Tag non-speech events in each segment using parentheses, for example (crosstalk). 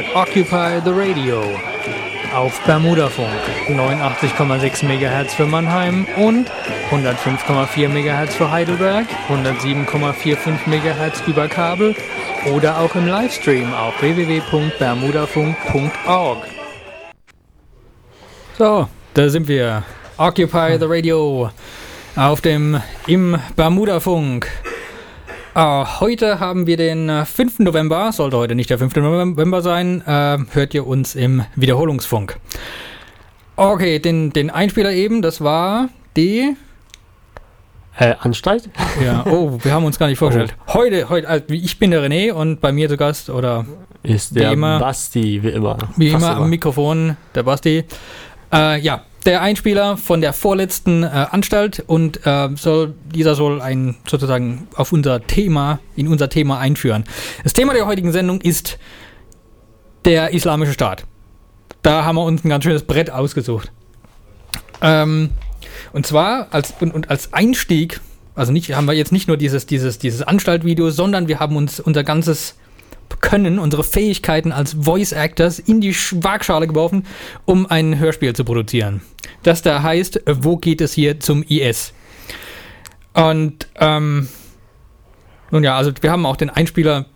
hört Occupy the Radio auf Bermudafunk 89,6 MHz für Mannheim und 105,4 MHz für Heidelberg, 107,45 MHz über Kabel oder auch im Livestream auf www.bermudafunk.org. So, da sind wir. Occupy the Radio auf dem im Bermudafunk. Uh, heute haben wir den 5. Äh, November, sollte heute nicht der 5. November sein, uh, hört ihr uns im Wiederholungsfunk. Okay, den, den Einspieler eben, das war die... Äh, Anstalt? (laughs) Ja, oh, wir haben uns gar nicht vorgestellt. Oh. Heute, heute, also ich bin der René und bei mir zu Gast, oder... Ist der immer, Basti, wie immer. Wie immer, immer am Mikrofon, der Basti. Uh, ja, der Einspieler von der vorletzten äh, Anstalt und äh, soll, dieser soll ein sozusagen auf unser Thema, in unser Thema einführen. Das Thema der heutigen Sendung ist der Islamische Staat. Da haben wir uns ein ganz schönes Brett ausgesucht. Ähm, und zwar als, und, und als Einstieg, also nicht, haben wir jetzt nicht nur dieses, dieses, dieses Anstaltvideo, sondern wir haben uns unser ganzes können, unsere Fähigkeiten als Voice Actors in die Waagschale geworfen, um ein Hörspiel zu produzieren. Das da heißt, wo geht es hier zum IS? Und ähm, nun ja, also wir haben auch den Einspieler,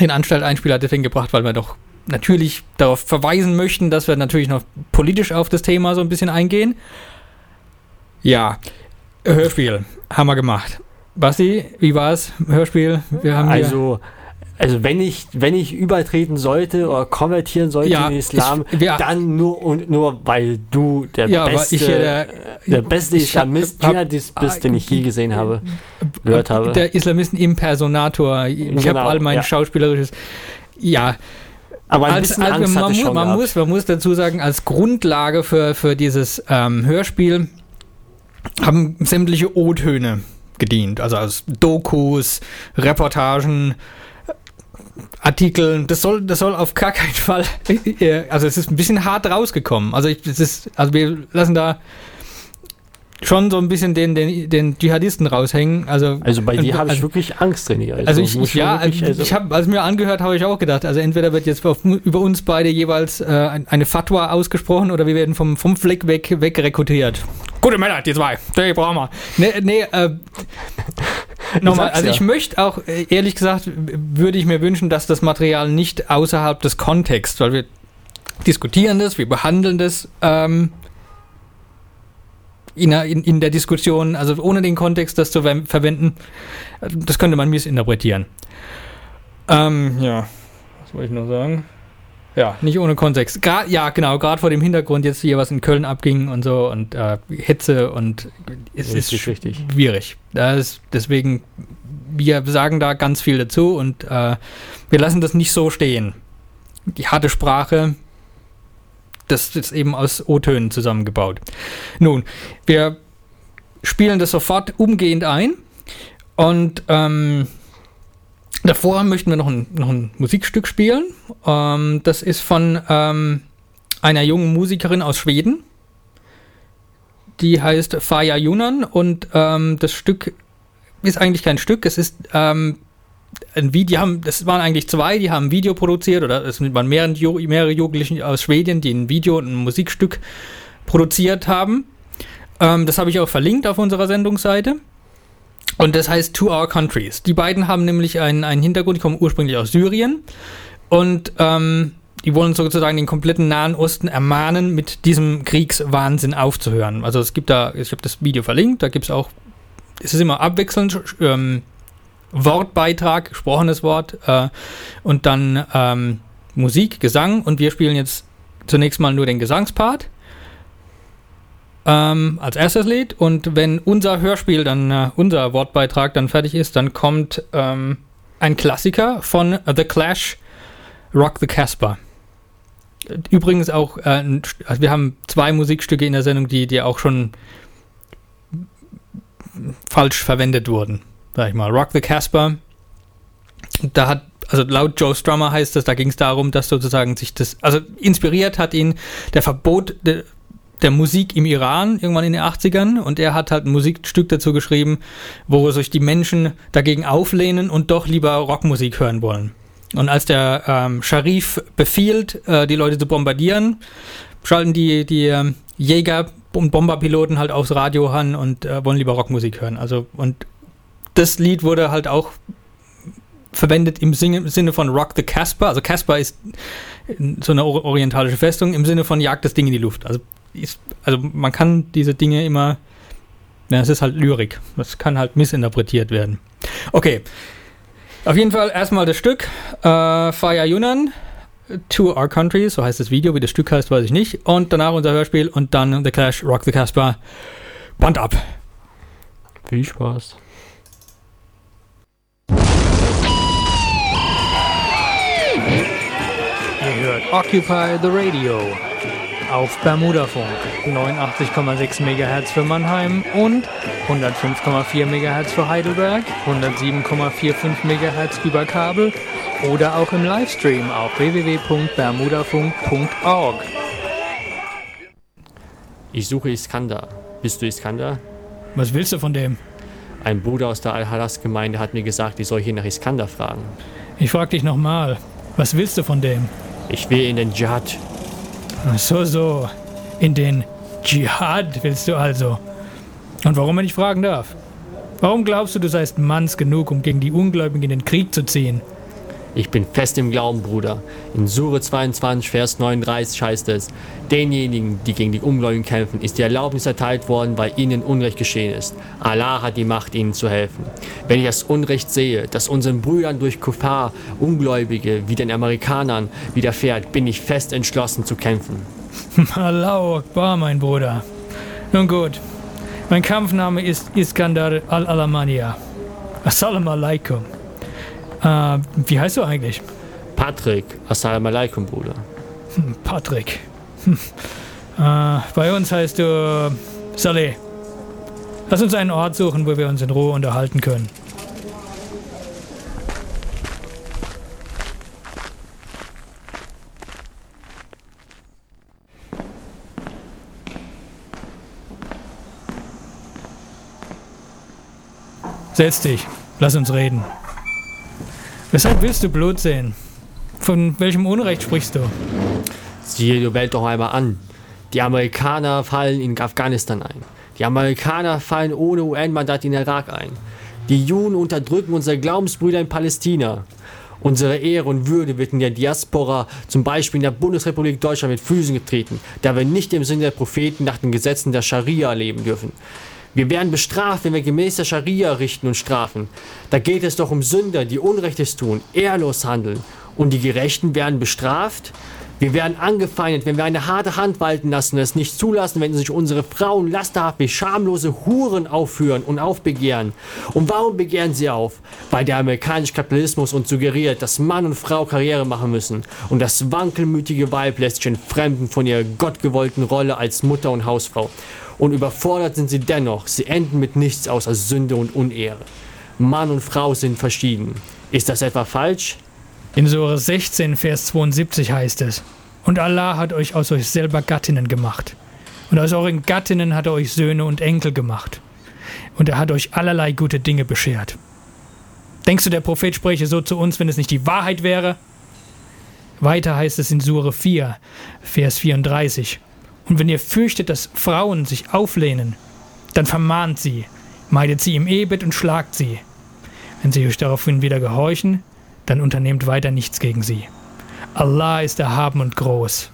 den Anstalt-Einspieler deswegen gebracht, weil wir doch natürlich darauf verweisen möchten, dass wir natürlich noch politisch auf das Thema so ein bisschen eingehen. Ja, Hörspiel haben wir gemacht. Basti, wie war es? Hörspiel? Wir haben also also wenn ich, wenn ich übertreten sollte oder konvertieren sollte ja, in den Islam, ich, ja. dann nur und nur weil du der ja, beste, ich, der, der beste Islamist, hab, Dschihadist bist, den ich je gesehen habe, gehört habe. Der Islamisten-Impersonator. Ich genau, habe all mein schauspielerisches. Ja. Aber als, als, man, mu man muss, man muss dazu sagen, als Grundlage für, für dieses ähm, Hörspiel haben sämtliche O-Töne gedient. Also als Dokus, Reportagen, Artikeln, das soll, das soll auf gar keinen Fall, (laughs) also es ist ein bisschen hart rausgekommen. Also ich, das ist, also wir lassen da schon so ein bisschen den, den, den Dschihadisten raushängen. Also, also bei dir habe also, ich wirklich Angst, René. Also, also ich, ich ja, wirklich, also ich habe, als mir angehört, habe ich auch gedacht, also entweder wird jetzt auf, über uns beide jeweils äh, eine Fatwa ausgesprochen oder wir werden vom, vom Fleck weg, weg rekrutiert. Gute Männer, die zwei, die brauchen wir. Nee, nee, äh, Nochmal, also ja. ich möchte auch, äh, ehrlich gesagt, würde ich mir wünschen, dass das Material nicht außerhalb des Kontexts, weil wir diskutieren das, wir behandeln das ähm, in, in, in, der Diskussion, also ohne den Kontext das zu ver verwenden, das könnte man missinterpretieren. Ähm, ja, was wollte ich noch sagen? Ja, nicht ohne Kontext. Gra ja, genau, gerade vor dem Hintergrund jetzt hier, was in Köln abging und so und äh, Hetze und es ist richtig. schwierig. Das, deswegen, wir sagen da ganz viel dazu und äh, wir lassen das nicht so stehen. Die harte Sprache, das ist eben aus O-Tönen zusammengebaut. Nun, wir spielen das sofort umgehend ein und ähm, Davor möchten wir noch ein, noch ein Musikstück spielen. Ähm, das ist von ähm, einer jungen Musikerin aus Schweden. Die heißt Faya Yunan und ähm, das Stück ist eigentlich kein Stück, es ist ähm, ein Video, das waren eigentlich zwei, die haben ein Video produziert oder es waren mehrere, mehrere Jugendliche aus Schweden, die ein Video und ein Musikstück produziert haben. Ähm, das habe ich auch verlinkt auf unserer Sendungsseite. Und das heißt To Our Countries. Die beiden haben nämlich einen, einen Hintergrund, die kommen ursprünglich aus Syrien und ähm, die wollen sozusagen den kompletten Nahen Osten ermahnen, mit diesem Kriegswahnsinn aufzuhören. Also es gibt da, ich habe das Video verlinkt, da gibt es auch, es ist immer abwechselnd, ähm, Wortbeitrag, gesprochenes Wort äh, und dann ähm, Musik, Gesang und wir spielen jetzt zunächst mal nur den Gesangspart ähm, als erstes Lied. Und wenn unser Hörspiel, dann äh, unser Wortbeitrag dann fertig ist, dann kommt ähm, ein Klassiker von The Clash, Rock the Casper. Übrigens auch, äh, also wir haben zwei Musikstücke in der Sendung, die, die auch schon falsch verwendet wurden. Sag ich mal. Rock the Casper. Da hat also laut Joe Strummer heißt das, da ging es darum, dass sozusagen sich das, also inspiriert hat ihn der Verbot, der, der Musik im Iran, irgendwann in den 80ern. Und er hat halt ein Musikstück dazu geschrieben, wo sich die Menschen dagegen auflehnen und doch lieber Rockmusik hören wollen. Und als der ähm, Scharif befiehlt, äh, die Leute zu bombardieren, schalten die, die ähm, Jäger und Bomberpiloten halt aufs Radio an und äh, wollen lieber Rockmusik hören. Also, und das Lied wurde halt auch verwendet im Sinne von Rock the Casper. Also Casper ist so eine orientalische Festung im Sinne von Jagd das Ding in die Luft. Also, ist, also man kann diese Dinge immer, ja, es ist halt Lyrik. Das kann halt missinterpretiert werden. Okay. Auf jeden Fall erstmal das Stück äh, Fire Yunnan to Our Country, so heißt das Video, wie das Stück heißt, weiß ich nicht. Und danach unser Hörspiel und dann The Clash, Rock the Casper. Band ab. Viel Spaß. Ihr hört Occupy the Radio auf Bermudafunk 89,6 MHz für Mannheim und 105,4 MHz für Heidelberg, 107,45 MHz über Kabel oder auch im Livestream auf www.bermudafunk.org. Ich suche Iskander. Bist du Iskander? Was willst du von dem? Ein Bruder aus der Al-Halas-Gemeinde hat mir gesagt, ich soll hier nach Iskander fragen. Ich frag dich nochmal. Was willst du von dem? Ich will in den Dschihad. So, so. In den Dschihad willst du also. Und warum, wenn ich fragen darf? Warum glaubst du, du seist manns genug, um gegen die Ungläubigen in den Krieg zu ziehen? Ich bin fest im Glauben, Bruder. In Sure 22, Vers 39 heißt es, denjenigen, die gegen die Ungläubigen kämpfen, ist die Erlaubnis erteilt worden, weil ihnen Unrecht geschehen ist. Allah hat die Macht, ihnen zu helfen. Wenn ich das Unrecht sehe, das unseren Brüdern durch Kuffar, Ungläubige, wie den Amerikanern widerfährt, bin ich fest entschlossen zu kämpfen. (laughs) Allah Akbar, mein Bruder. Nun gut, mein Kampfname ist Iskandar al-Alamania. Assalamu alaikum. Äh, wie heißt du eigentlich? Patrick. Assalamu alaikum, Bruder. Hm, Patrick. Hm. Äh, bei uns heißt du Saleh. Lass uns einen Ort suchen, wo wir uns in Ruhe unterhalten können. Setz dich. Lass uns reden. Weshalb willst du Blut sehen? Von welchem Unrecht sprichst du? Sieh die Welt doch einmal an. Die Amerikaner fallen in Afghanistan ein. Die Amerikaner fallen ohne UN-Mandat in Irak ein. Die Juden unterdrücken unsere Glaubensbrüder in Palästina. Unsere Ehre und Würde wird in der Diaspora, zum Beispiel in der Bundesrepublik Deutschland, mit Füßen getreten, da wir nicht im Sinne der Propheten nach den Gesetzen der Scharia leben dürfen. Wir werden bestraft, wenn wir gemäß der Scharia richten und strafen. Da geht es doch um Sünder, die Unrechtes tun, ehrlos handeln. Und die Gerechten werden bestraft? Wir werden angefeindet, wenn wir eine harte Hand walten lassen und es nicht zulassen, wenn sich unsere Frauen lasterhaft wie schamlose Huren aufführen und aufbegehren. Und warum begehren sie auf? Weil der amerikanische Kapitalismus uns suggeriert, dass Mann und Frau Karriere machen müssen. Und das wankelmütige Weib lässt sich entfremden von ihrer gottgewollten Rolle als Mutter und Hausfrau und überfordert sind sie dennoch. Sie enden mit nichts außer Sünde und Unehre. Mann und Frau sind verschieden. Ist das etwa falsch? In Sure 16, Vers 72 heißt es, Und Allah hat euch aus euch selber Gattinnen gemacht. Und aus euren Gattinnen hat er euch Söhne und Enkel gemacht. Und er hat euch allerlei gute Dinge beschert. Denkst du, der Prophet spräche so zu uns, wenn es nicht die Wahrheit wäre? Weiter heißt es in Sure 4, Vers 34. Und wenn ihr fürchtet, dass Frauen sich auflehnen, dann vermahnt sie, meidet sie im Ehebett und schlagt sie. Wenn sie euch daraufhin wieder gehorchen, dann unternehmt weiter nichts gegen sie. Allah ist erhaben und groß.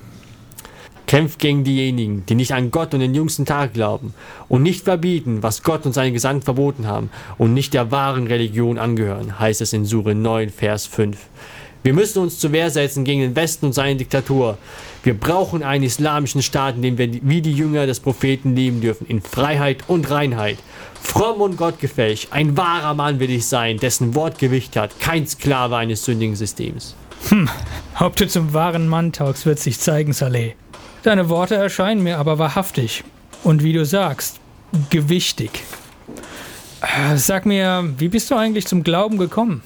Kämpft gegen diejenigen, die nicht an Gott und den jüngsten Tag glauben und nicht verbieten, was Gott und seine Gesandten verboten haben und nicht der wahren Religion angehören, heißt es in Sure 9, Vers 5. Wir müssen uns zur Wehr setzen gegen den Westen und seine Diktatur. Wir brauchen einen islamischen Staat, in dem wir wie die Jünger des Propheten leben dürfen, in Freiheit und Reinheit. Fromm und gottgefällig, ein wahrer Mann will ich sein, dessen Wort Gewicht hat, kein Sklave eines sündigen Systems. Hm, ob du zum wahren Mann taugst, wird sich zeigen, Saleh. Deine Worte erscheinen mir aber wahrhaftig. Und wie du sagst, gewichtig. Äh, sag mir, wie bist du eigentlich zum Glauben gekommen?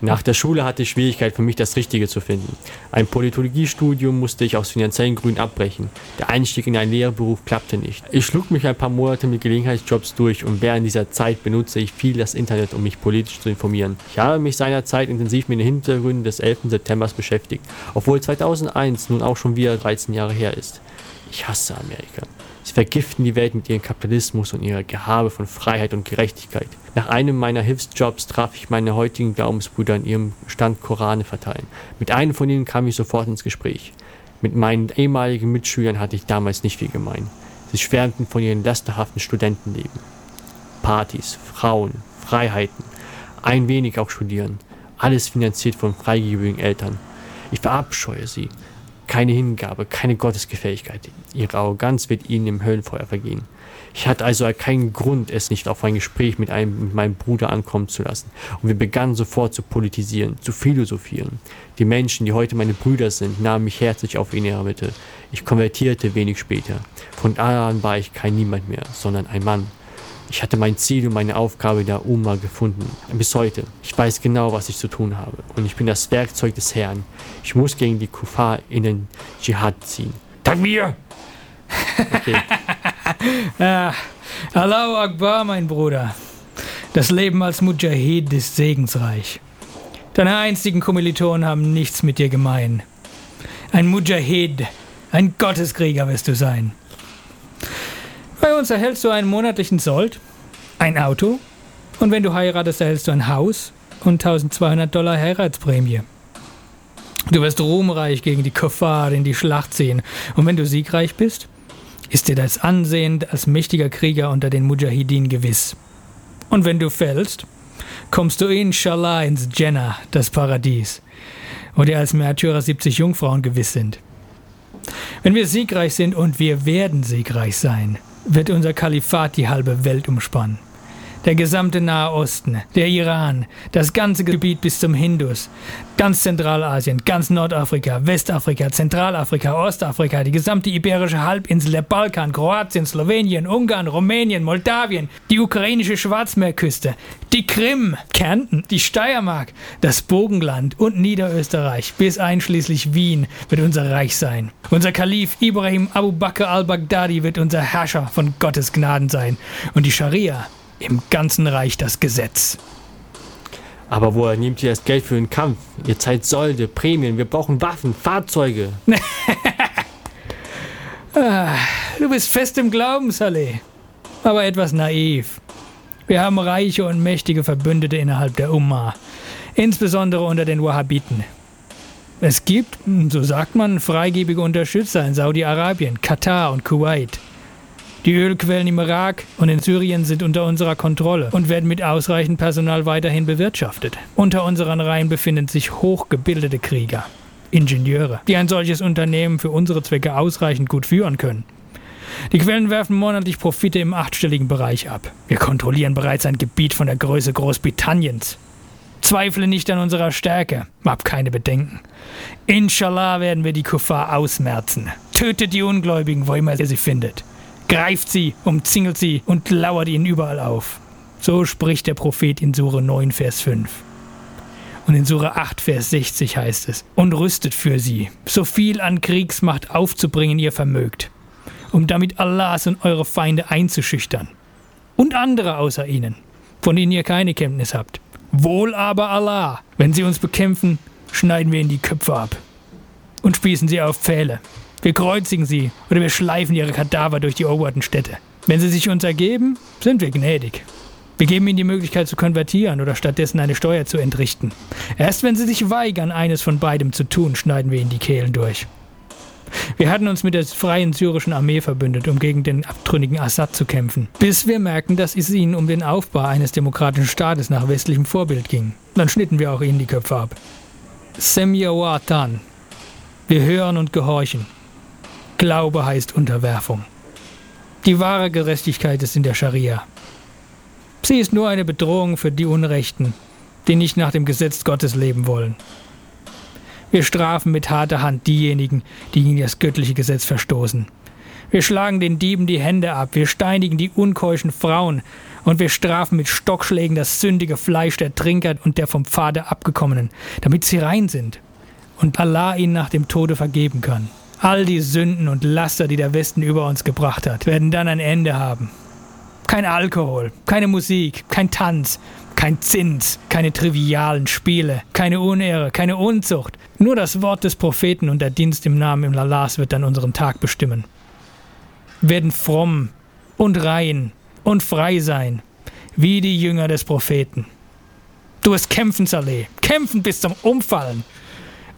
Nach der Schule hatte ich Schwierigkeit für mich das Richtige zu finden. Ein Politologiestudium musste ich aus finanziellen Gründen abbrechen. Der Einstieg in einen Lehrberuf klappte nicht. Ich schlug mich ein paar Monate mit Gelegenheitsjobs durch und während dieser Zeit benutzte ich viel das Internet, um mich politisch zu informieren. Ich habe mich seinerzeit intensiv mit den Hintergründen des 11. September beschäftigt, obwohl 2001 nun auch schon wieder 13 Jahre her ist. Ich hasse Amerika. Sie vergiften die Welt mit ihrem Kapitalismus und ihrer Gehabe von Freiheit und Gerechtigkeit. Nach einem meiner Hilfsjobs traf ich meine heutigen Glaubensbrüder in ihrem Stand Korane verteilen. Mit einem von ihnen kam ich sofort ins Gespräch. Mit meinen ehemaligen Mitschülern hatte ich damals nicht viel gemein. Sie schwärmten von ihrem lasterhaften Studentenleben. Partys, Frauen, Freiheiten, ein wenig auch studieren. Alles finanziert von freigebigen Eltern. Ich verabscheue sie keine Hingabe, keine Gottesgefähigkeit. Ihre Arroganz wird ihnen im Höllenfeuer vergehen. Ich hatte also keinen Grund, es nicht auf ein Gespräch mit, einem, mit meinem Bruder ankommen zu lassen. Und wir begannen sofort zu politisieren, zu philosophieren. Die Menschen, die heute meine Brüder sind, nahmen mich herzlich auf in ihre Mitte. Ich konvertierte wenig später. Von da an war ich kein Niemand mehr, sondern ein Mann, ich hatte mein Ziel und meine Aufgabe der Umma gefunden. Bis heute. Ich weiß genau, was ich zu tun habe. Und ich bin das Werkzeug des Herrn. Ich muss gegen die Kuffar in den Dschihad ziehen. Dank mir! Okay. (laughs) ah, Allahu Akbar, mein Bruder. Das Leben als Mujahid ist segensreich. Deine einstigen Kommilitonen haben nichts mit dir gemein. Ein Mujahid, ein Gotteskrieger wirst du sein. Uns erhältst du einen monatlichen Sold, ein Auto und wenn du heiratest, erhältst du ein Haus und 1200 Dollar Heiratsprämie. Du wirst ruhmreich gegen die Kuffar in die Schlacht ziehen und wenn du siegreich bist, ist dir das Ansehen als mächtiger Krieger unter den Mujahideen gewiss. Und wenn du fällst, kommst du inshallah ins Jannah, das Paradies, wo dir als Märtyrer 70 Jungfrauen gewiss sind. Wenn wir siegreich sind und wir werden siegreich sein, wird unser Kalifat die halbe Welt umspannen. Der gesamte Nahe Osten, der Iran, das ganze Gebiet bis zum Hindus, ganz Zentralasien, ganz Nordafrika, Westafrika, Zentralafrika, Ostafrika, die gesamte iberische Halbinsel, der Balkan, Kroatien, Slowenien, Ungarn, Rumänien, Moldawien, die ukrainische Schwarzmeerküste, die Krim, Kärnten, die Steiermark, das Bogenland und Niederösterreich bis einschließlich Wien wird unser Reich sein. Unser Kalif Ibrahim Abu Bakr al-Baghdadi wird unser Herrscher von Gottes Gnaden sein und die Scharia im ganzen Reich das Gesetz. Aber woher nehmt ihr das Geld für den Kampf? Ihr zahlt Solde, Prämien, wir brauchen Waffen, Fahrzeuge. (laughs) ah, du bist fest im Glauben, Saleh. Aber etwas naiv. Wir haben reiche und mächtige Verbündete innerhalb der Ummah, insbesondere unter den Wahhabiten. Es gibt, so sagt man, freigebige Unterstützer in Saudi-Arabien, Katar und Kuwait. Die Ölquellen im Irak und in Syrien sind unter unserer Kontrolle und werden mit ausreichend Personal weiterhin bewirtschaftet. Unter unseren Reihen befinden sich hochgebildete Krieger, Ingenieure, die ein solches Unternehmen für unsere Zwecke ausreichend gut führen können. Die Quellen werfen monatlich Profite im achtstelligen Bereich ab. Wir kontrollieren bereits ein Gebiet von der Größe Großbritanniens. Zweifle nicht an unserer Stärke, hab keine Bedenken. Inshallah werden wir die Kuffar ausmerzen. Tötet die Ungläubigen, wo immer ihr sie findet greift sie, umzingelt sie und lauert ihnen überall auf. So spricht der Prophet in Sure 9, Vers 5. Und in Sure 8, Vers 60 heißt es, und rüstet für sie, so viel an Kriegsmacht aufzubringen ihr vermögt, um damit Allahs und eure Feinde einzuschüchtern. Und andere außer ihnen, von denen ihr keine Kenntnis habt. Wohl aber Allah, wenn sie uns bekämpfen, schneiden wir ihnen die Köpfe ab und spießen sie auf Pfähle. Wir kreuzigen sie oder wir schleifen ihre Kadaver durch die eroberten Städte. Wenn sie sich uns ergeben, sind wir gnädig. Wir geben ihnen die Möglichkeit zu konvertieren oder stattdessen eine Steuer zu entrichten. Erst wenn sie sich weigern, eines von beidem zu tun, schneiden wir ihnen die Kehlen durch. Wir hatten uns mit der freien syrischen Armee verbündet, um gegen den abtrünnigen Assad zu kämpfen, bis wir merkten, dass es ihnen um den Aufbau eines demokratischen Staates nach westlichem Vorbild ging. Dann schnitten wir auch ihnen die Köpfe ab. Semyawatan. Wir hören und gehorchen. Glaube heißt Unterwerfung. Die wahre Gerechtigkeit ist in der Scharia. Sie ist nur eine Bedrohung für die Unrechten, die nicht nach dem Gesetz Gottes leben wollen. Wir strafen mit harter Hand diejenigen, die gegen das göttliche Gesetz verstoßen. Wir schlagen den Dieben die Hände ab, wir steinigen die unkeuschen Frauen und wir strafen mit Stockschlägen das sündige Fleisch der Trinker und der vom Pfade abgekommenen, damit sie rein sind und Allah ihnen nach dem Tode vergeben kann. All die Sünden und Laster, die der Westen über uns gebracht hat, werden dann ein Ende haben. Kein Alkohol, keine Musik, kein Tanz, kein Zins, keine trivialen Spiele, keine Unehre, keine Unzucht. Nur das Wort des Propheten und der Dienst im Namen im Lalas wird dann unseren Tag bestimmen. Werden fromm und rein und frei sein, wie die Jünger des Propheten. Du wirst kämpfen, Saleh, kämpfen bis zum Umfallen.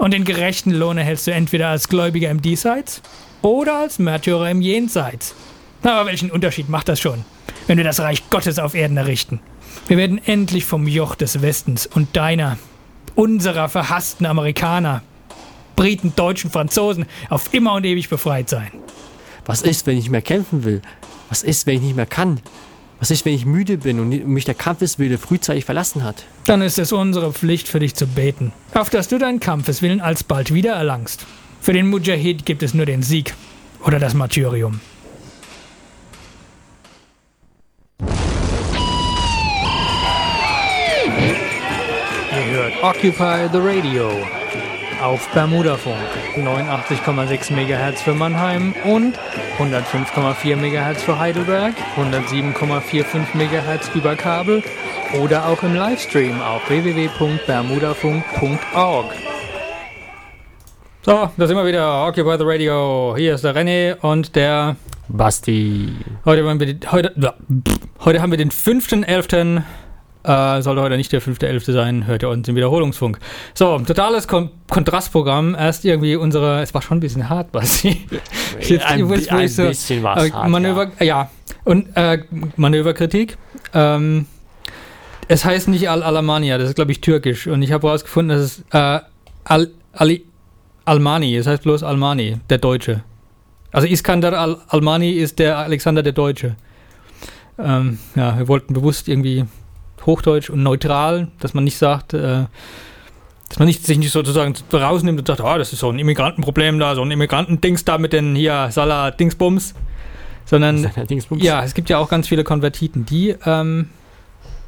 Und den gerechten Lohn erhältst du entweder als Gläubiger im Diesseits oder als Märtyrer im Jenseits. Aber welchen Unterschied macht das schon? wenn wir das Reich Gottes auf Erden errichten. Wir werden endlich vom Joch des Westens und deiner, unserer verhassten Amerikaner, Briten, Deutschen, Franzosen auf immer und ewig befreit sein. Was ist, wenn ich nicht mehr kämpfen will? Was ist, wenn ich nicht mehr kann? Was ist, wenn ich müde bin und mich der Kampfeswille frühzeitig verlassen hat? Dann ist es unsere Pflicht für dich zu beten, auf dass du deinen Kampfeswillen alsbald wieder erlangst. Für den Mujahid gibt es nur den Sieg oder das Martyrium. Occupy the Radio auf Bermudafunk 89,6 MHz für Mannheim und 105,4 MHz für Heidelberg, 107,45 MHz über Kabel oder auch im Livestream auf www.bermudafunk.org. So, da sind wir wieder. Occupy the Radio. Hier ist der René und der Basti. Heute, wir, heute, heute haben wir den 5.11. Äh, sollte heute nicht der 5.11. sein, hört ihr uns im Wiederholungsfunk. So, totales Kon Kontrastprogramm. Erst irgendwie unsere, es war schon ein bisschen hart, Basti. (laughs) Jetzt, ein, ein, ein so, bisschen es hart, Manöver, ja. ja. Und äh, Manöverkritik. Ähm, es heißt nicht Al-Alamania, das ist glaube ich türkisch. Und ich habe herausgefunden, dass es äh, Al Ali Almani, es heißt bloß Almani, der Deutsche. Also Iskandar Al Almani ist der Alexander der Deutsche. Ähm, ja, wir wollten bewusst irgendwie Hochdeutsch und neutral, dass man nicht sagt, äh, dass man nicht, sich nicht sozusagen rausnimmt und sagt, oh, das ist so ein Immigrantenproblem da, so ein Immigranten-Dings da mit den hier Salah-Dingsbums, sondern Dingsbums. ja, es gibt ja auch ganz viele Konvertiten, die ähm,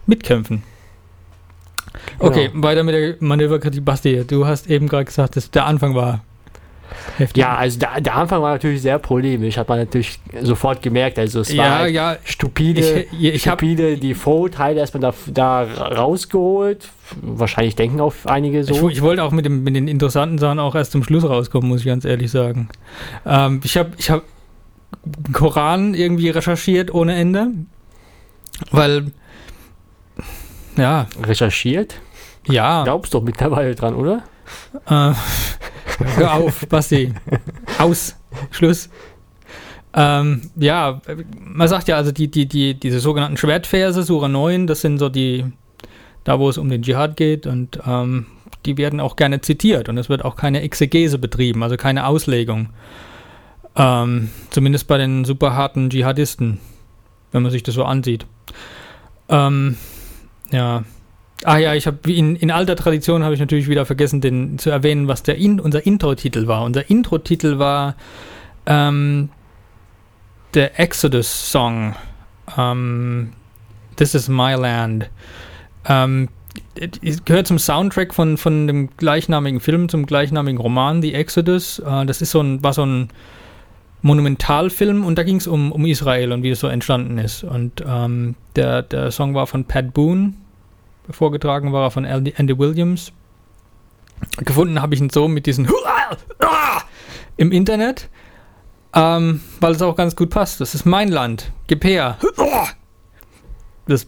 mitkämpfen. Genau. Okay, weiter mit der Manöverkritik. Basti, du hast eben gerade gesagt, dass der Anfang war Heftig. Ja, also der, der, Anfang war natürlich sehr polemisch, hat man natürlich sofort gemerkt. Also es war halt ja, stupide, ich, ich stupide die Vorurteile erstmal da, da rausgeholt. Wahrscheinlich denken auch einige so. Ich, ich, wollte auch mit, dem, mit den interessanten Sachen auch erst zum Schluss rauskommen, muss ich ganz ehrlich sagen. Ähm, ich habe ich hab Koran irgendwie recherchiert ohne Ende, weil ja. Recherchiert? Ja. Glaubst doch mittlerweile dran, oder? Äh, Hör auf, Basti. Aus. Schluss. Ähm, ja, man sagt ja, also die, die, die, diese sogenannten Schwertverse, Sura 9, das sind so die, da wo es um den Dschihad geht und ähm, die werden auch gerne zitiert und es wird auch keine Exegese betrieben, also keine Auslegung. Ähm, zumindest bei den super harten Dschihadisten, wenn man sich das so ansieht. Ähm, ja, Ah ja, ich habe in, in alter Tradition habe ich natürlich wieder vergessen, den zu erwähnen, was der in, unser Intro-Titel war. Unser Intro-Titel war ähm, der Exodus-Song. Ähm, This is My Land. Ähm, gehört zum Soundtrack von, von dem gleichnamigen Film, zum gleichnamigen Roman, The Exodus. Äh, das ist so ein, war so ein Monumentalfilm und da ging es um, um Israel und wie es so entstanden ist. Und ähm, der, der Song war von Pat Boone, vorgetragen war von Andy Williams. Gefunden habe ich ihn so mit diesen (laughs) im Internet, ähm, weil es auch ganz gut passt. Das ist mein Land. Gib her. Das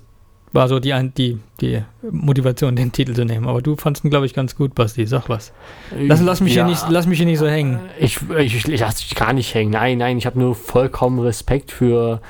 war so die, die, die Motivation, den Titel zu nehmen. Aber du fandest ihn, glaube ich, ganz gut, Basti. Sag was. Lass, lass, mich, ja, hier nicht, lass mich hier nicht so hängen. Ich, ich, ich lasse dich gar nicht hängen. Nein, nein, ich habe nur vollkommen Respekt für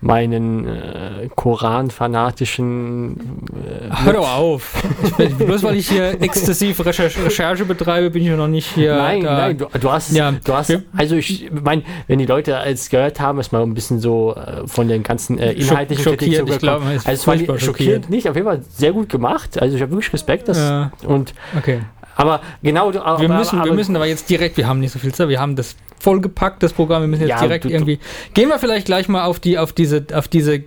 meinen äh, Koran-fanatischen. Äh, Hör doch auf! Bin, bloß weil ich hier (laughs) exzessiv Recherche, Recherche, betreibe, bin ich noch nicht hier. Nein, da. nein, du, du, hast. Ja, du hast also, ich meine, wenn die Leute es gehört haben, ist mal ein bisschen so äh, von den ganzen äh, inhaltlichen schockiert, Kritik ich glaube, Also, es war schockiert nicht, auf jeden Fall sehr gut gemacht. Also, ich habe wirklich Respekt. Dass, ja. Und okay. Aber genau, wir, aber, müssen, aber, wir müssen aber jetzt direkt, wir haben nicht so viel Zeit, wir haben das vollgepackt, das Programm, wir müssen jetzt ja, direkt du, irgendwie. Gehen wir vielleicht gleich mal auf die, auf diese, auf diese,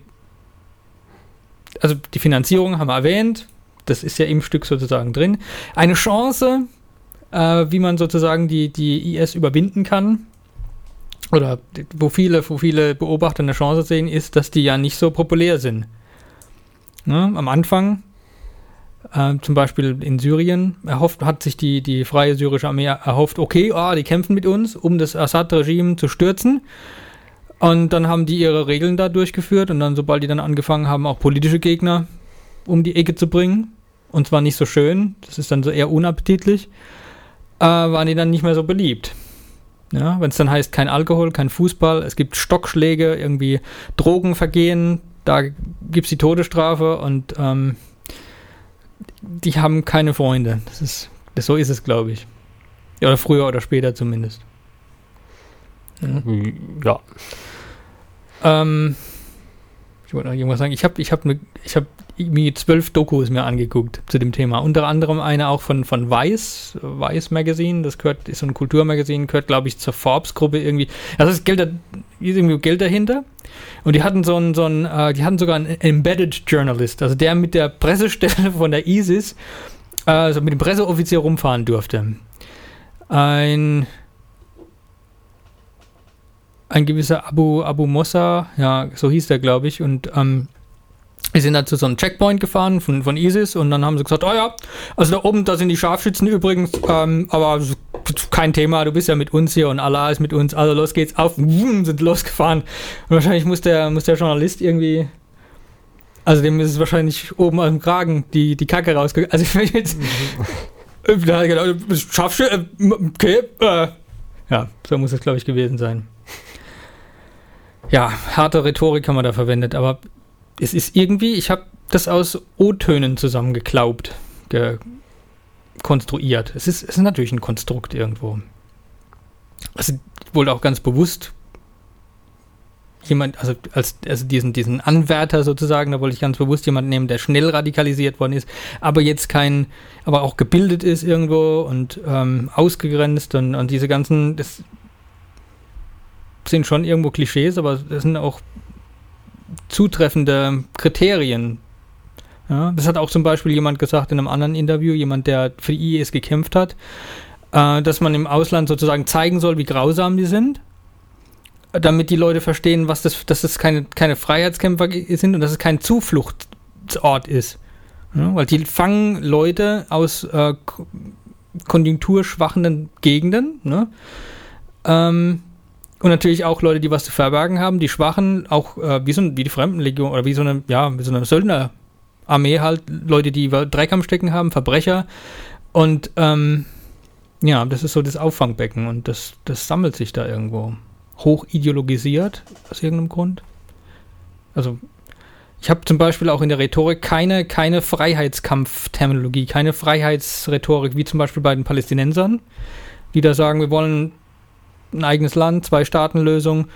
also die Finanzierung haben wir erwähnt, das ist ja im Stück sozusagen drin. Eine Chance, äh, wie man sozusagen die, die IS überwinden kann, oder wo viele, wo viele Beobachter eine Chance sehen, ist, dass die ja nicht so populär sind. Ne? Am Anfang, äh, zum Beispiel in Syrien, erhofft, hat sich die, die freie syrische Armee erhofft, okay, oh, die kämpfen mit uns, um das Assad-Regime zu stürzen. Und dann haben die ihre Regeln da durchgeführt und dann, sobald die dann angefangen haben, auch politische Gegner um die Ecke zu bringen, und zwar nicht so schön, das ist dann so eher unappetitlich, äh, waren die dann nicht mehr so beliebt. Ja, wenn es dann heißt, kein Alkohol, kein Fußball, es gibt Stockschläge, irgendwie Drogenvergehen, da gibt es die Todesstrafe und ähm, die haben keine Freunde. Das ist, das, so ist es, glaube ich. Oder früher oder später zumindest. Ja. ja. Ähm, ich wollte noch irgendwas sagen. Ich habe ich hab ne, ich hab irgendwie zwölf Dokus mir angeguckt zu dem Thema. Unter anderem eine auch von, von Weiß, Weiß Magazine, das gehört, ist so ein Kulturmagazin, gehört, glaube ich, zur Forbes-Gruppe irgendwie. Also es Geld, ist irgendwie Geld dahinter. Und die hatten so einen, so einen, äh, die hatten sogar einen Embedded Journalist, also der mit der Pressestelle von der ISIS, also mit dem Presseoffizier rumfahren durfte. Ein ein gewisser Abu, Abu Mossa, ja, so hieß der, glaube ich, und ähm, wir sind dann zu so einem Checkpoint gefahren von, von ISIS und dann haben sie gesagt, oh ja, also da oben, da sind die Scharfschützen übrigens, ähm, aber kein Thema, du bist ja mit uns hier und Allah ist mit uns, also los geht's auf, sind losgefahren. Und wahrscheinlich muss der, muss der Journalist irgendwie, also dem ist es wahrscheinlich oben aus dem Kragen die, die Kacke rausgegangen. Also ich jetzt, (laughs) da hat er gedacht, Scharfschützen, äh, okay, äh, ja, so muss es glaube ich gewesen sein. Ja, harte Rhetorik haben wir da verwendet, aber es ist irgendwie, ich habe das aus O-Tönen zusammengeklaubt, ge konstruiert. Es ist, es ist natürlich ein Konstrukt irgendwo. Also wohl auch ganz bewusst jemand, also als also diesen, diesen Anwärter sozusagen, da wollte ich ganz bewusst jemanden nehmen, der schnell radikalisiert worden ist, aber jetzt kein, aber auch gebildet ist irgendwo und ähm, ausgegrenzt und, und diese ganzen, das sind schon irgendwo Klischees, aber das sind auch zutreffende Kriterien. Ja, das hat auch zum Beispiel jemand gesagt in einem anderen Interview, jemand, der für die IS gekämpft hat, äh, dass man im Ausland sozusagen zeigen soll, wie grausam die sind, damit die Leute verstehen, was das, dass es keine, keine Freiheitskämpfer sind und dass es kein Zufluchtsort ist. Ja, weil die fangen Leute aus äh, konjunkturschwachen Gegenden, ne? ähm, und natürlich auch Leute, die was zu verbergen haben, die Schwachen, auch äh, wie, so, wie die Fremdenlegion oder wie so eine, ja, wie so eine Söldnerarmee halt, Leute, die Dreck am Stecken haben, Verbrecher. Und ähm, ja, das ist so das Auffangbecken und das, das sammelt sich da irgendwo. Hoch ideologisiert, aus irgendeinem Grund. Also, ich habe zum Beispiel auch in der Rhetorik keine, keine Freiheitskampfterminologie, keine Freiheitsrhetorik, wie zum Beispiel bei den Palästinensern, die da sagen, wir wollen ein eigenes Land, Zwei-Staaten-Lösung.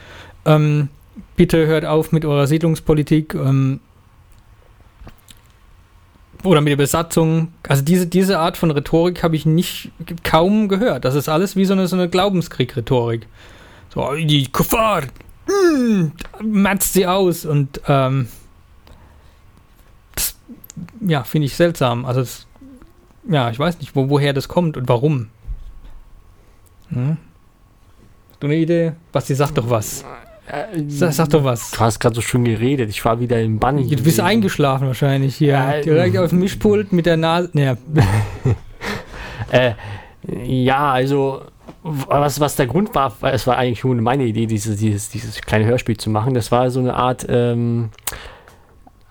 Ähm, bitte hört auf mit eurer Siedlungspolitik ähm, oder mit der Besatzung. Also diese, diese Art von Rhetorik habe ich nicht kaum gehört. Das ist alles wie so eine, so eine Glaubenskrieg-Rhetorik. So, die Kuffar, mm, matzt sie aus und ähm, das, ja, finde ich seltsam. Also das, ja, ich weiß nicht, wo, woher das kommt und warum. Hm? Du eine Idee? Basti, sag doch was. Sag, sag doch was. Du hast gerade so schön geredet. Ich war wieder im Bann. Du bist eingeschlafen wahrscheinlich hier. Ja, Direkt auf dem Mischpult mit der Nase. Ja. (laughs) äh, ja, also was, was der Grund war, es war eigentlich nur meine Idee, dieses, dieses, dieses kleine Hörspiel zu machen. Das war so eine Art, ähm,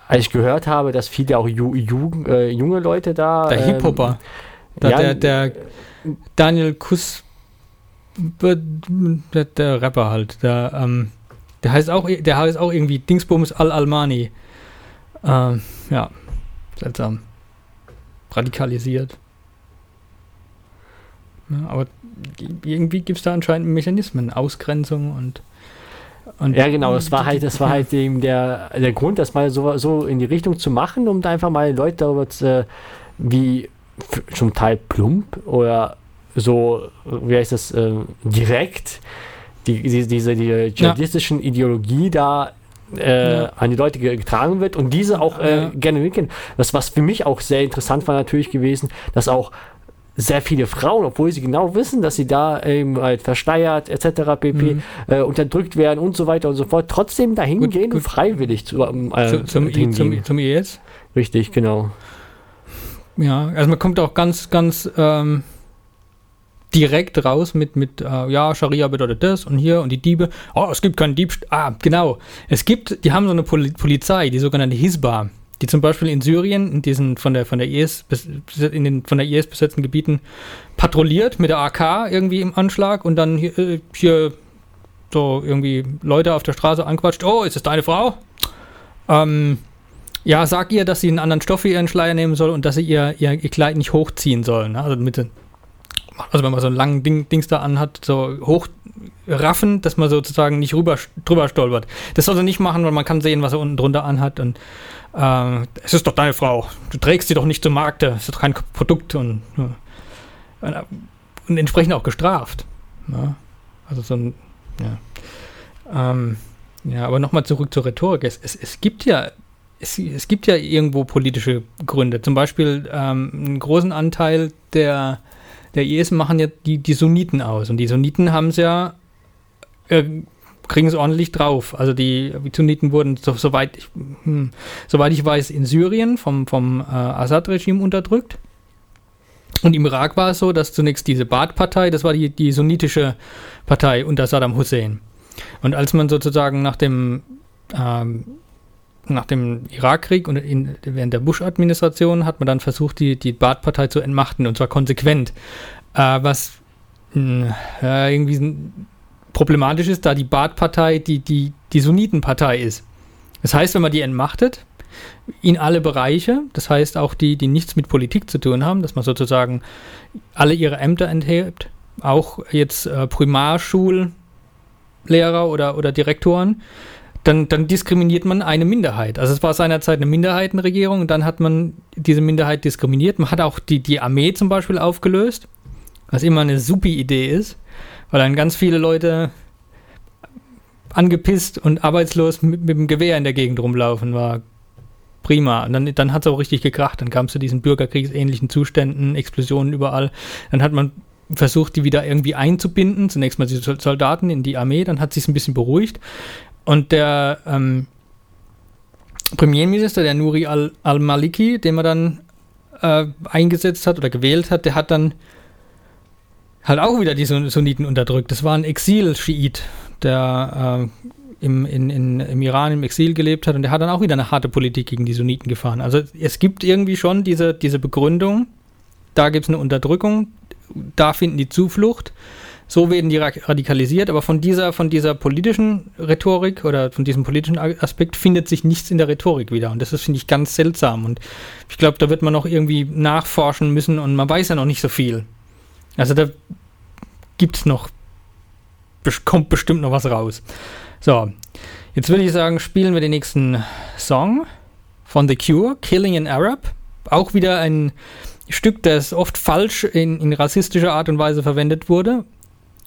als ich gehört habe, dass viele auch ju, ju, äh, junge Leute da. Der ähm, Hip-Hopper. Ja, der, der Daniel Kuss der, der Rapper halt, der, ähm, der heißt auch, der heißt auch irgendwie Dingsbums Al-Almani. Ähm, ja, seltsam. Radikalisiert. Ja, aber irgendwie gibt es da anscheinend Mechanismen, Ausgrenzung und, und ja, genau, das war halt, das war halt eben der, der Grund, das mal so, so in die Richtung zu machen, um da einfach mal Leute darüber zu, wie zum Teil plump oder so, wie heißt das, äh, direkt die, die, diese die dschihadistischen ja. Ideologie da äh, ja. an die Leute getragen wird und diese auch äh, ja. gerne mitgehen. Das, was für mich auch sehr interessant war natürlich gewesen, dass auch sehr viele Frauen, obwohl sie genau wissen, dass sie da eben halt versteuert etc. pp. Mhm. Äh, unterdrückt werden und so weiter und so fort, trotzdem dahin gut, gehen, gut. freiwillig zu, äh, zu, zum, zum, zum IS. Richtig, genau. Ja, also man kommt auch ganz, ganz ähm, direkt raus mit, mit äh, ja, Scharia bedeutet das und hier und die Diebe. Oh, es gibt keinen Diebstahl. Ah, genau. Es gibt, die haben so eine Pol Polizei, die sogenannte Hisba, die zum Beispiel in Syrien, in diesen von der, von der IS, in den von der IS besetzten Gebieten patrouilliert mit der AK irgendwie im Anschlag und dann hier, äh, hier so irgendwie Leute auf der Straße anquatscht. Oh, ist das deine Frau? Ähm, ja, sag ihr, dass sie einen anderen Stoff für ihren Schleier nehmen soll und dass sie ihr, ihr, ihr Kleid nicht hochziehen soll. Ne? Also mit also wenn man so einen langen Ding, Dings da anhat, so hochraffen, dass man sozusagen nicht rüber, drüber stolpert. Das soll sie nicht machen, weil man kann sehen, was er unten drunter anhat und äh, es ist doch deine Frau. Du trägst sie doch nicht zum Markt, es ist doch kein Produkt und, ja. und entsprechend auch gestraft. Ja. Also so ein, ja. Ähm, ja, aber nochmal zurück zur Rhetorik. Es, es, es gibt ja es, es, gibt ja irgendwo politische Gründe. Zum Beispiel ähm, einen großen Anteil der der IS machen ja die, die Sunniten aus. Und die Sunniten haben es ja, äh, kriegen es ordentlich drauf. Also die, die Sunniten wurden, so, soweit, ich, hm, soweit ich weiß, in Syrien vom, vom äh, Assad-Regime unterdrückt. Und im Irak war es so, dass zunächst diese Baath-Partei, das war die, die sunnitische Partei unter Saddam Hussein. Und als man sozusagen nach dem ähm, nach dem Irakkrieg und in, während der Bush-Administration hat man dann versucht, die, die Baath-Partei zu entmachten und zwar konsequent. Äh, was mh, äh, irgendwie problematisch ist, da die Baath-Partei die, die, die Sunnitenpartei ist. Das heißt, wenn man die entmachtet, in alle Bereiche, das heißt auch die, die nichts mit Politik zu tun haben, dass man sozusagen alle ihre Ämter enthebt, auch jetzt äh, Primarschullehrer oder, oder Direktoren, dann, dann diskriminiert man eine Minderheit. Also es war seinerzeit eine Minderheitenregierung und dann hat man diese Minderheit diskriminiert. Man hat auch die, die Armee zum Beispiel aufgelöst, was immer eine supi Idee ist, weil dann ganz viele Leute angepisst und arbeitslos mit, mit dem Gewehr in der Gegend rumlaufen, war prima. Und dann, dann hat es auch richtig gekracht. Dann kam es zu diesen bürgerkriegsähnlichen Zuständen, Explosionen überall. Dann hat man versucht, die wieder irgendwie einzubinden. Zunächst mal die Soldaten in die Armee, dann hat sich ein bisschen beruhigt. Und der ähm, Premierminister, der Nuri al-Maliki, den man dann äh, eingesetzt hat oder gewählt hat, der hat dann halt auch wieder die Sunniten unterdrückt. Das war ein Exil-Schiit, der äh, im, in, in, im Iran im Exil gelebt hat und der hat dann auch wieder eine harte Politik gegen die Sunniten gefahren. Also es gibt irgendwie schon diese, diese Begründung, da gibt es eine Unterdrückung, da finden die Zuflucht so werden die radikalisiert, aber von dieser, von dieser politischen Rhetorik oder von diesem politischen Aspekt findet sich nichts in der Rhetorik wieder. Und das ist, finde ich, ganz seltsam. Und ich glaube, da wird man noch irgendwie nachforschen müssen und man weiß ja noch nicht so viel. Also da gibt es noch, kommt bestimmt noch was raus. So, jetzt würde ich sagen, spielen wir den nächsten Song von The Cure, Killing an Arab. Auch wieder ein Stück, das oft falsch in, in rassistischer Art und Weise verwendet wurde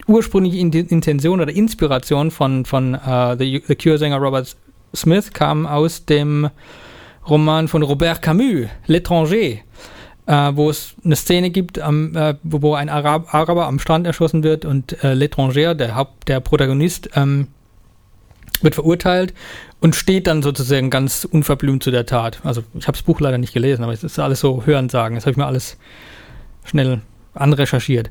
ursprüngliche Intention oder Inspiration von, von uh, The, The Cure-Sänger Robert Smith kam aus dem Roman von Robert Camus, L'étranger, äh, wo es eine Szene gibt, am, äh, wo ein Arab, Araber am Strand erschossen wird und äh, L'étranger, der, Haupt, der Protagonist, ähm, wird verurteilt und steht dann sozusagen ganz unverblümt zu der Tat. Also ich habe das Buch leider nicht gelesen, aber es ist alles so Hörensagen. Das habe ich mir alles schnell anrecherchiert.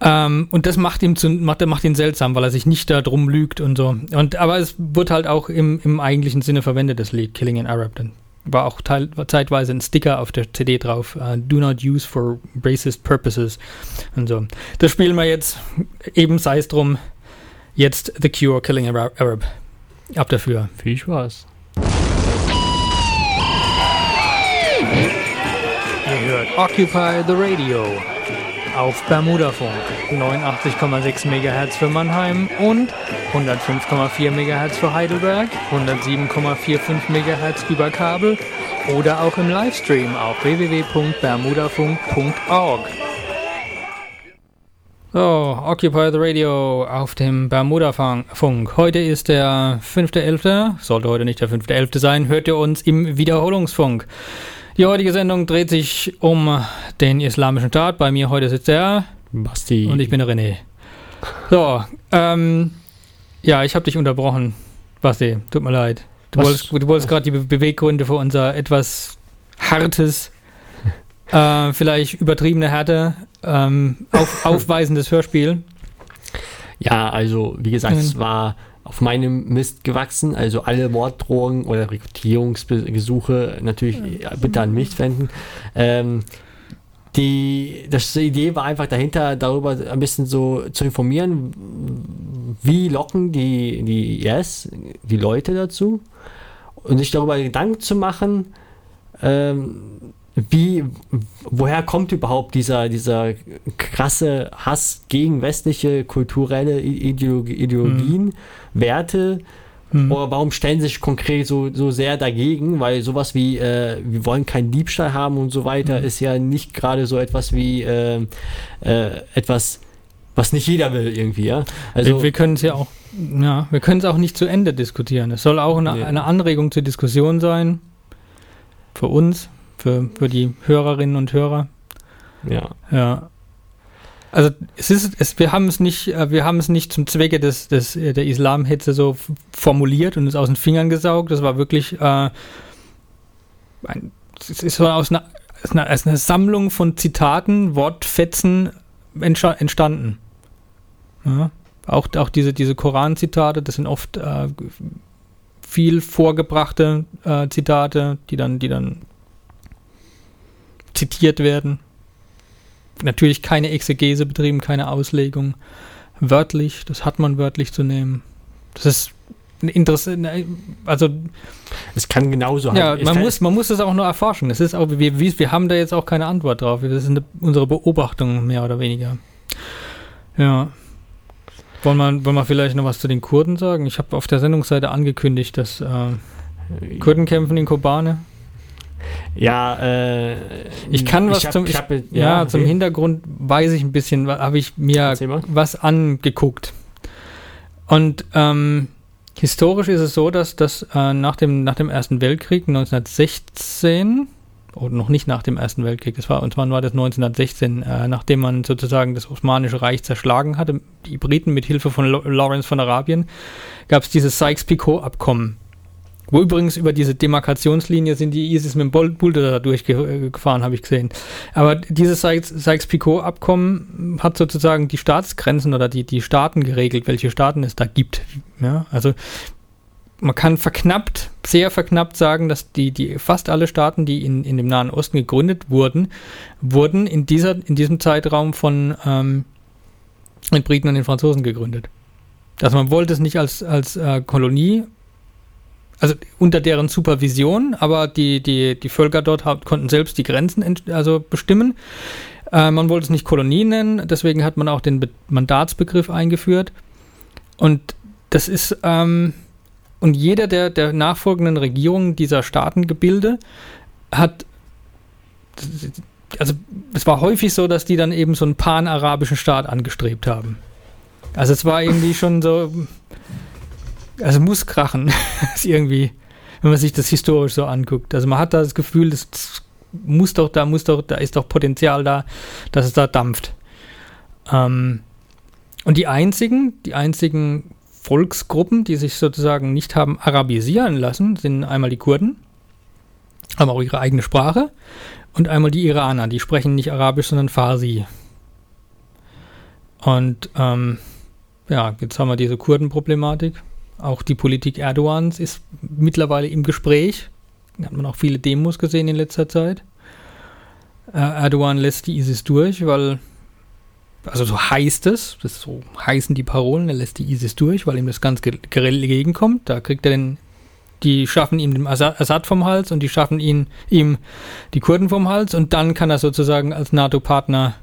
Ähm, und das macht, ihm zu, macht, macht ihn seltsam, weil er sich nicht darum lügt und so. Und, aber es wird halt auch im, im eigentlichen Sinne verwendet, das Lied Killing an Arab. Dann war auch teil, zeitweise ein Sticker auf der CD drauf, uh, Do not use for racist purposes und so. Das spielen wir jetzt, eben sei es drum, jetzt The Cure Killing an Arab. Ab dafür. Viel Spaß. Ihr hört Occupy the Radio auf Bermudafunk 89,6 MHz für Mannheim und 105,4 MHz für Heidelberg, 107,45 MHz über Kabel oder auch im Livestream auf www.bermudafunk.org. So, Occupy the Radio auf dem Bermuda-Funk. Heute ist der 5.11., sollte heute nicht der 5.11. sein, hört ihr uns im Wiederholungsfunk. Die heutige Sendung dreht sich um den islamischen Staat. Bei mir heute sitzt der Basti. Und ich bin der René. So, ähm, ja, ich habe dich unterbrochen, Basti. Tut mir leid. Du Was? wolltest, wolltest gerade die Be Beweggründe für unser etwas hartes (laughs) äh, vielleicht übertriebene Härte, ähm, auf, (laughs) aufweisendes Hörspiel. Ja, also wie gesagt, mhm. es war auf meinem Mist gewachsen. Also alle Morddrohungen oder Rekrutierungsgesuche natürlich bitte an mich wenden. Ähm, die, das, die Idee war einfach dahinter, darüber ein bisschen so zu informieren, wie locken die, die Yes, die Leute dazu und sich darüber Gedanken zu machen, ähm, wie, woher kommt überhaupt dieser, dieser krasse Hass gegen westliche kulturelle Ideologie, Ideologien, mhm. Werte? Mhm. Oder warum stellen sie sich konkret so, so sehr dagegen? Weil sowas wie, äh, wir wollen keinen Diebstahl haben und so weiter, mhm. ist ja nicht gerade so etwas wie äh, äh, etwas, was nicht jeder will irgendwie, ja. Also wir, wir können es ja auch, ja, wir können es auch nicht zu Ende diskutieren. Es soll auch eine, nee. eine Anregung zur Diskussion sein. Für uns, für, für die Hörerinnen und Hörer. Ja. Ja. Also es ist, es, wir haben es nicht, äh, wir haben es nicht zum Zwecke des, des äh, der Islamhetze so formuliert und es aus den Fingern gesaugt. Das war wirklich äh, ein, es ist so aus einer, aus einer, aus einer Sammlung von Zitaten, Wortfetzen entstanden. Ja. Auch, auch diese, diese Koran-Zitate, das sind oft äh, viel vorgebrachte äh, Zitate, die dann, die dann zitiert werden. Natürlich keine Exegese betrieben, keine Auslegung. Wörtlich, das hat man wörtlich zu nehmen. Das ist interessant, also es kann genauso ja, man kann muss man muss das auch nur erforschen. Es ist auch wir, wir haben da jetzt auch keine Antwort drauf. Das ist eine, unsere Beobachtung mehr oder weniger. Ja. Wollen wir, wollen wir vielleicht noch was zu den Kurden sagen? Ich habe auf der Sendungsseite angekündigt, dass äh, Kurden kämpfen in Kobane. Ja, äh, ich kann was ich hab, zum, ich, hab, ja, ja okay. zum Hintergrund weiß ich ein bisschen, habe ich mir was angeguckt. Und ähm, historisch ist es so, dass das äh, nach, dem, nach dem Ersten Weltkrieg 1916 oder noch nicht nach dem Ersten Weltkrieg, das war, und zwar war das 1916, äh, nachdem man sozusagen das Osmanische Reich zerschlagen hatte, die Briten mit Hilfe von Lawrence von Arabien, gab es dieses Sykes-Picot-Abkommen wo übrigens über diese Demarkationslinie sind die ISIS mit dem Bulldozer durchgefahren, habe ich gesehen. Aber dieses Sykes-Picot-Abkommen hat sozusagen die Staatsgrenzen oder die, die Staaten geregelt, welche Staaten es da gibt. Ja, also man kann verknappt, sehr verknappt sagen, dass die, die fast alle Staaten, die in, in dem Nahen Osten gegründet wurden, wurden in, dieser, in diesem Zeitraum von ähm, den Briten und den Franzosen gegründet. Also man wollte es nicht als, als äh, Kolonie also unter deren Supervision, aber die, die, die Völker dort hat, konnten selbst die Grenzen also bestimmen. Äh, man wollte es nicht Kolonie nennen, deswegen hat man auch den Be Mandatsbegriff eingeführt. Und das ist, ähm, und jeder der, der nachfolgenden Regierungen dieser Staatengebilde hat, also es war häufig so, dass die dann eben so einen pan-arabischen Staat angestrebt haben. Also es war irgendwie schon so, also muss krachen. (laughs) ist irgendwie, wenn man sich das historisch so anguckt. Also man hat da das Gefühl, das muss doch, da muss doch, da ist doch Potenzial da, dass es da dampft. Ähm, und die einzigen, die einzigen Volksgruppen, die sich sozusagen nicht haben arabisieren lassen, sind einmal die Kurden, haben auch ihre eigene Sprache, und einmal die Iraner, die sprechen nicht Arabisch, sondern Farsi. Und ähm, ja, jetzt haben wir diese Kurdenproblematik. Auch die Politik Erdogans ist mittlerweile im Gespräch. Da hat man auch viele Demos gesehen in letzter Zeit. Äh, Erdogan lässt die ISIS durch, weil, also so heißt es, das so heißen die Parolen, er lässt die ISIS durch, weil ihm das ganz entgegenkommt. Da kriegt er den, die schaffen ihm den Assad vom Hals und die schaffen ihn, ihm die Kurden vom Hals und dann kann er sozusagen als NATO-Partner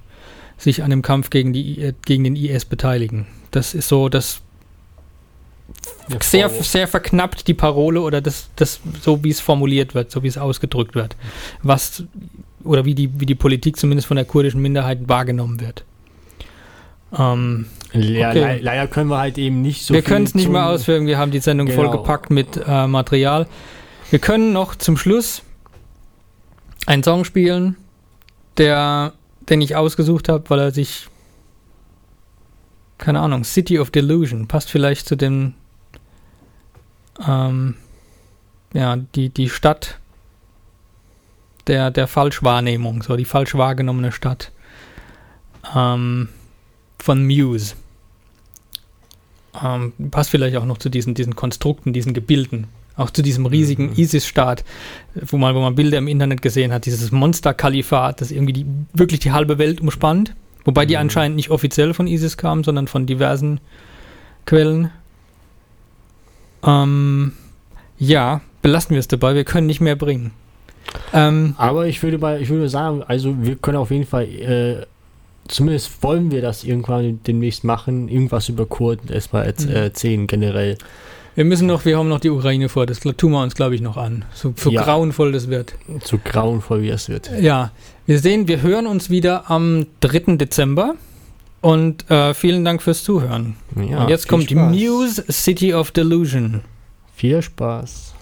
sich an dem Kampf gegen, die, gegen den IS beteiligen. Das ist so, das sehr, sehr verknappt die Parole oder das, das so wie es formuliert wird, so wie es ausgedrückt wird. Was oder wie die, wie die Politik zumindest von der kurdischen Minderheit wahrgenommen wird. Ähm, ja, okay. le leider können wir halt eben nicht so Wir können es nicht mal ausführen, wir haben die Sendung genau. vollgepackt mit äh, Material. Wir können noch zum Schluss einen Song spielen, der, den ich ausgesucht habe, weil er sich keine Ahnung, City of Delusion passt vielleicht zu dem ähm, ja, die, die Stadt der, der Falschwahrnehmung, so die falsch wahrgenommene Stadt ähm, von Muse. Ähm, passt vielleicht auch noch zu diesen, diesen Konstrukten, diesen Gebilden, auch zu diesem riesigen mhm. ISIS-Staat, wo man, wo man Bilder im Internet gesehen hat, dieses Monster-Kalifat, das irgendwie die, wirklich die halbe Welt umspannt, wobei die mhm. anscheinend nicht offiziell von ISIS kamen, sondern von diversen Quellen. Ähm, ja, belassen wir es dabei, wir können nicht mehr bringen. Ähm, Aber ich würde, bei, ich würde sagen, also wir können auf jeden Fall, äh, zumindest wollen wir das irgendwann demnächst machen, irgendwas über Kurden erstmal mhm. erzählen generell. Wir müssen noch, wir haben noch die Ukraine vor, das tun wir uns, glaube ich, noch an. So, so ja. grauenvoll das wird. So grauenvoll, wie es wird. Ja, wir sehen, wir hören uns wieder am 3. Dezember. Und äh, vielen Dank fürs Zuhören. Ja, und jetzt kommt Spaß. Muse City of Delusion. Viel Spaß.